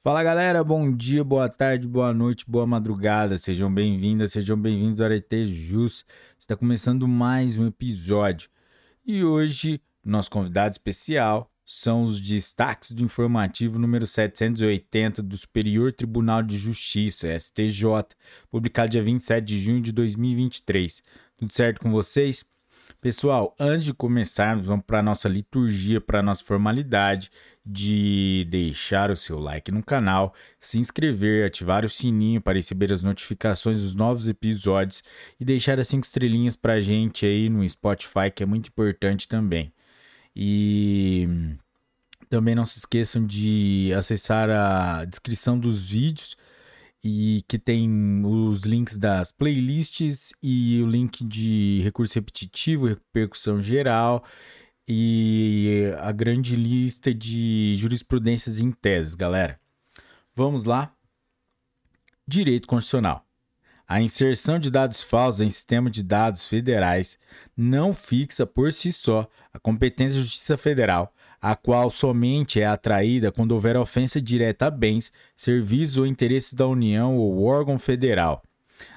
Fala galera, bom dia, boa tarde, boa noite, boa madrugada, sejam bem-vindas, sejam bem-vindos ao Arete Jus. Está começando mais um episódio e hoje nosso convidado especial são os destaques do informativo número 780 do Superior Tribunal de Justiça, STJ, publicado dia 27 de junho de 2023. Tudo certo com vocês? Pessoal, antes de começarmos, vamos para a nossa liturgia, para a nossa formalidade de deixar o seu like no canal, se inscrever, ativar o sininho para receber as notificações dos novos episódios e deixar as cinco estrelinhas para a gente aí no Spotify, que é muito importante também. E também não se esqueçam de acessar a descrição dos vídeos e que tem os links das playlists e o link de recurso repetitivo, repercussão geral e a grande lista de jurisprudências em teses, galera. Vamos lá? Direito Constitucional. A inserção de dados falsos em sistema de dados federais não fixa por si só a competência da Justiça Federal, a qual somente é atraída quando houver ofensa direta a bens, serviços ou interesses da União ou órgão federal,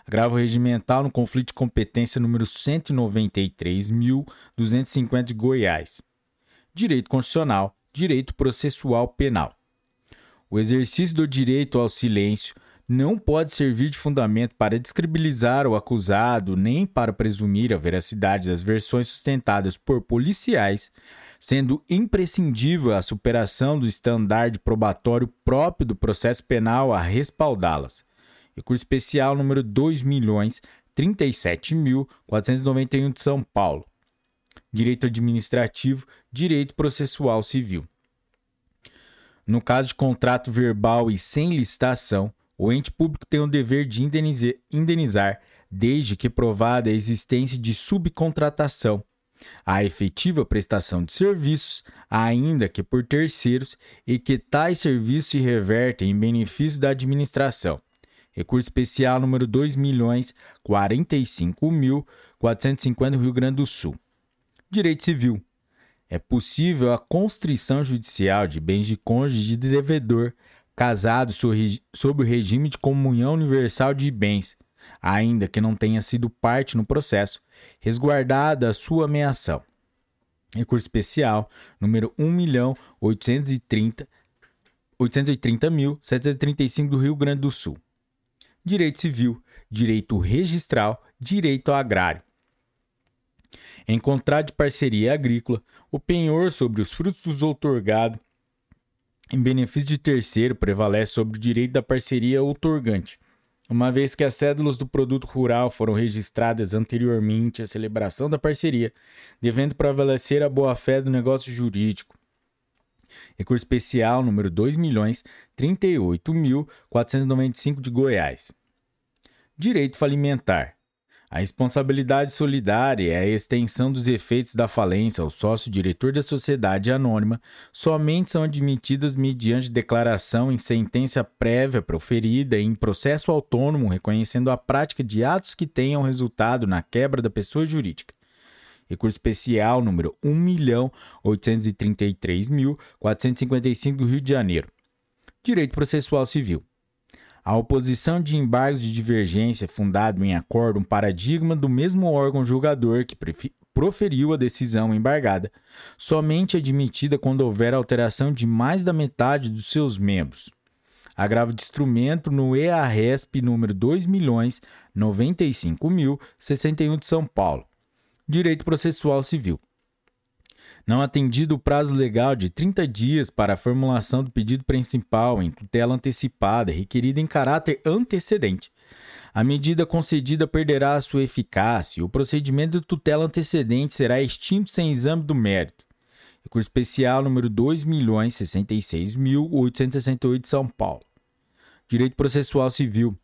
Agravo regimental no conflito de competência número 193.250 de Goiás. Direito constitucional, direito processual penal. O exercício do direito ao silêncio não pode servir de fundamento para descredibilizar o acusado nem para presumir a veracidade das versões sustentadas por policiais, sendo imprescindível a superação do estandarte probatório próprio do processo penal a respaldá-las. Recurso especial número 2.037.491 de São Paulo. Direito administrativo, direito processual civil. No caso de contrato verbal e sem licitação, o ente público tem o dever de indenizar, desde que provada a existência de subcontratação, a efetiva prestação de serviços, ainda que por terceiros, e que tais serviços se revertem em benefício da administração Recurso especial número 2.045.450 Rio Grande do Sul. Direito Civil. É possível a constrição judicial de bens de cônjuge de devedor casado sob o regime de comunhão universal de bens, ainda que não tenha sido parte no processo, resguardada a sua ameação. Recurso especial número 1.830.735 do Rio Grande do Sul direito civil, direito registral, direito agrário. Em contrato de parceria agrícola, o penhor sobre os frutos outorgado em benefício de terceiro prevalece sobre o direito da parceria outorgante, uma vez que as cédulas do produto rural foram registradas anteriormente à celebração da parceria, devendo prevalecer a boa-fé do negócio jurídico. Recurso especial número 2.038.495 de Goiás. Direito falimentar. A responsabilidade solidária é a extensão dos efeitos da falência ao sócio-diretor da sociedade anônima, somente são admitidas mediante declaração em sentença prévia proferida em processo autônomo reconhecendo a prática de atos que tenham resultado na quebra da pessoa jurídica. Recurso especial número 1.833.455 do Rio de Janeiro. Direito processual civil. A oposição de embargos de divergência fundado em acordo um paradigma do mesmo órgão julgador que proferiu a decisão embargada, somente admitida quando houver alteração de mais da metade dos seus membros. Agravo de instrumento no EARESP número 2.095.061 de São Paulo. Direito processual civil. Não atendido o prazo legal de 30 dias para a formulação do pedido principal em tutela antecipada requerida em caráter antecedente, a medida concedida perderá sua eficácia e o procedimento de tutela antecedente será extinto sem exame do mérito. Recurso especial número 2.066.868 de São Paulo. Direito processual civil.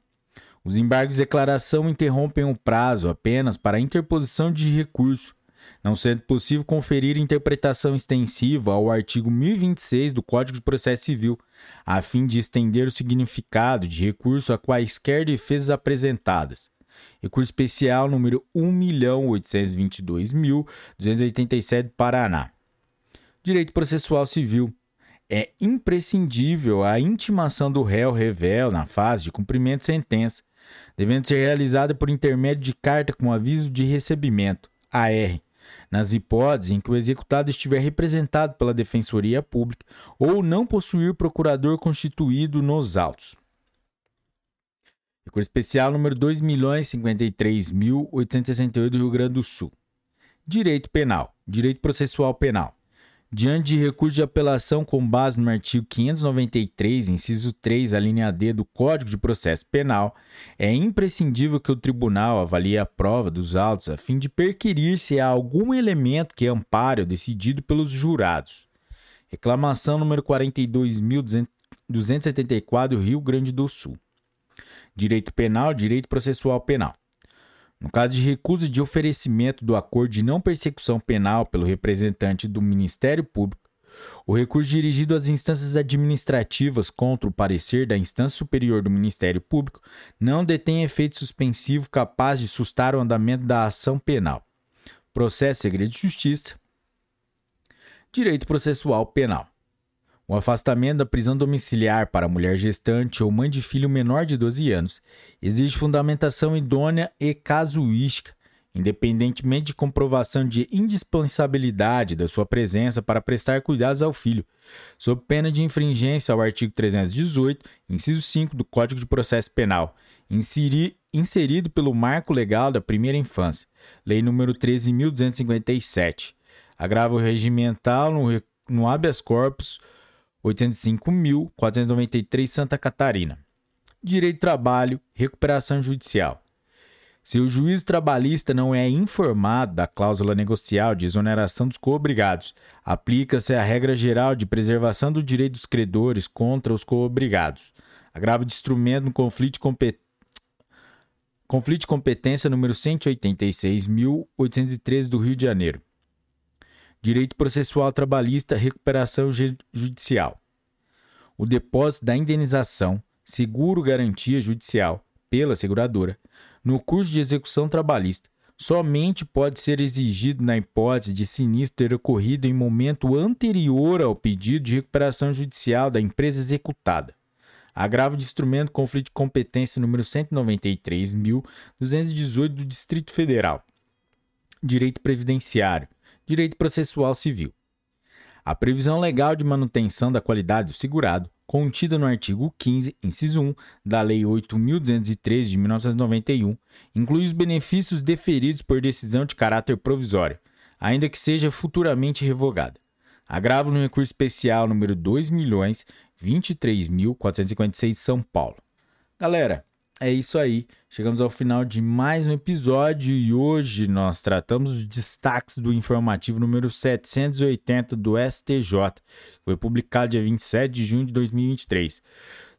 Os embargos de declaração interrompem o prazo apenas para a interposição de recurso, não sendo possível conferir interpretação extensiva ao artigo 1026 do Código de Processo Civil, a fim de estender o significado de recurso a quaisquer defesas apresentadas. Recurso especial número 1.822.287 Paraná. Direito processual civil. é imprescindível a intimação do réu revel na fase de cumprimento de sentença, devendo ser realizada por intermédio de carta com aviso de recebimento, AR, nas hipóteses em que o executado estiver representado pela Defensoria Pública ou não possuir procurador constituído nos autos. Recurso especial número 2.053.868 do Rio Grande do Sul. Direito penal, direito processual penal. Diante de recurso de apelação com base no artigo 593, inciso 3, a linha D do Código de Processo Penal, é imprescindível que o tribunal avalie a prova dos autos a fim de perquirir se há algum elemento que ampare o decidido pelos jurados. Reclamação número 42.274 do Rio Grande do Sul. Direito penal, direito processual penal. No caso de recusa de oferecimento do acordo de não persecução penal pelo representante do Ministério Público, o recurso dirigido às instâncias administrativas contra o parecer da instância superior do Ministério Público não detém efeito suspensivo capaz de sustar o andamento da ação penal. Processo segredo de justiça. Direito processual penal. O afastamento da prisão domiciliar para mulher gestante ou mãe de filho menor de 12 anos exige fundamentação idônea e casuística, independentemente de comprovação de indispensabilidade da sua presença para prestar cuidados ao filho, sob pena de infringência ao artigo 318, inciso 5 do Código de Processo Penal, inseri, inserido pelo Marco Legal da Primeira Infância, Lei nº 13.257. Agravo regimental no, no habeas corpus 805.493 Santa Catarina. Direito de trabalho, recuperação judicial. Se o juízo trabalhista não é informado da cláusula negocial de exoneração dos coobrigados, aplica-se a regra geral de preservação do direito dos credores contra os coobrigados. Agravo de instrumento no conflito de, compet... conflito de competência número 186.813 do Rio de Janeiro. Direito processual trabalhista, recuperação judicial. O depósito da indenização, seguro garantia judicial pela seguradora, no curso de execução trabalhista, somente pode ser exigido na hipótese de sinistro ter ocorrido em momento anterior ao pedido de recuperação judicial da empresa executada. Agravo de instrumento conflito de competência número 193.218 do Distrito Federal. Direito previdenciário direito processual civil. A previsão legal de manutenção da qualidade do segurado, contida no artigo 15, inciso 1, da Lei 8.213 de 1991, inclui os benefícios deferidos por decisão de caráter provisório, ainda que seja futuramente revogada. Agravo no recurso especial número 2.023.456 São Paulo. Galera, é isso aí. Chegamos ao final de mais um episódio e hoje nós tratamos os destaques do informativo número 780 do STJ. Foi publicado dia 27 de junho de 2023.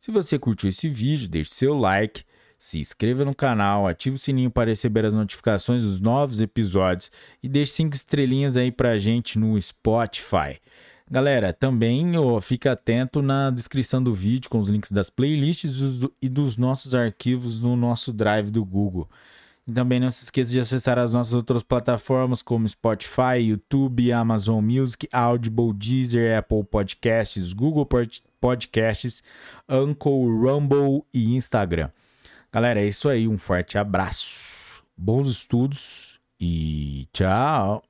Se você curtiu esse vídeo, deixe seu like, se inscreva no canal, ative o sininho para receber as notificações dos novos episódios e deixe cinco estrelinhas aí pra gente no Spotify. Galera, também ó, fica atento na descrição do vídeo com os links das playlists e dos nossos arquivos no nosso drive do Google. E também não se esqueça de acessar as nossas outras plataformas como Spotify, YouTube, Amazon Music, Audible, Deezer, Apple Podcasts, Google Podcasts, Anchor, Rumble e Instagram. Galera, é isso aí. Um forte abraço, bons estudos e tchau!